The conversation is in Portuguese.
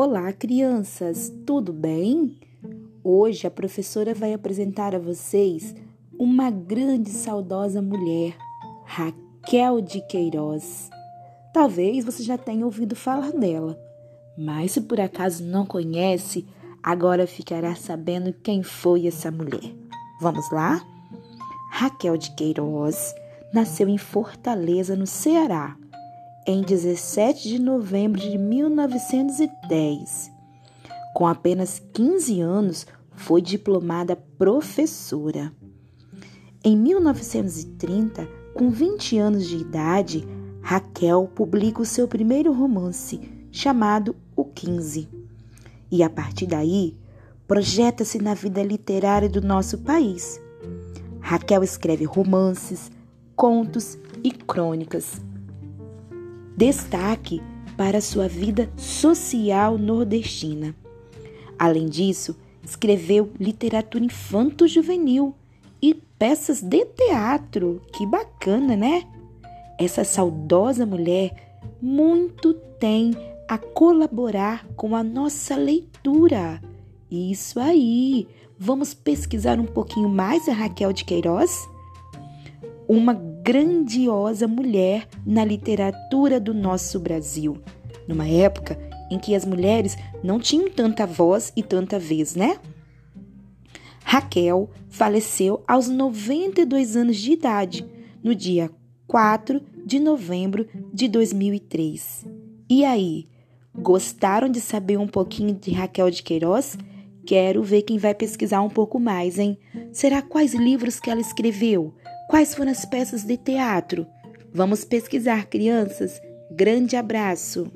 Olá, crianças, tudo bem? Hoje a professora vai apresentar a vocês uma grande e saudosa mulher, Raquel de Queiroz. Talvez você já tenha ouvido falar dela, mas se por acaso não conhece, agora ficará sabendo quem foi essa mulher. Vamos lá? Raquel de Queiroz nasceu em Fortaleza, no Ceará em 17 de novembro de 1910. Com apenas 15 anos, foi diplomada professora. Em 1930, com 20 anos de idade, Raquel publica o seu primeiro romance, chamado O 15. E a partir daí, projeta-se na vida literária do nosso país. Raquel escreve romances, contos e crônicas destaque para sua vida social nordestina. Além disso, escreveu literatura infanto-juvenil e peças de teatro. Que bacana, né? Essa saudosa mulher muito tem a colaborar com a nossa leitura. Isso aí! Vamos pesquisar um pouquinho mais a Raquel de Queiroz? Uma grandiosa mulher na literatura do nosso Brasil, numa época em que as mulheres não tinham tanta voz e tanta vez, né? Raquel faleceu aos 92 anos de idade, no dia 4 de novembro de 2003. E aí, gostaram de saber um pouquinho de Raquel de Queiroz? Quero ver quem vai pesquisar um pouco mais, hein? Será quais livros que ela escreveu? Quais foram as peças de teatro? Vamos pesquisar, crianças. Grande abraço!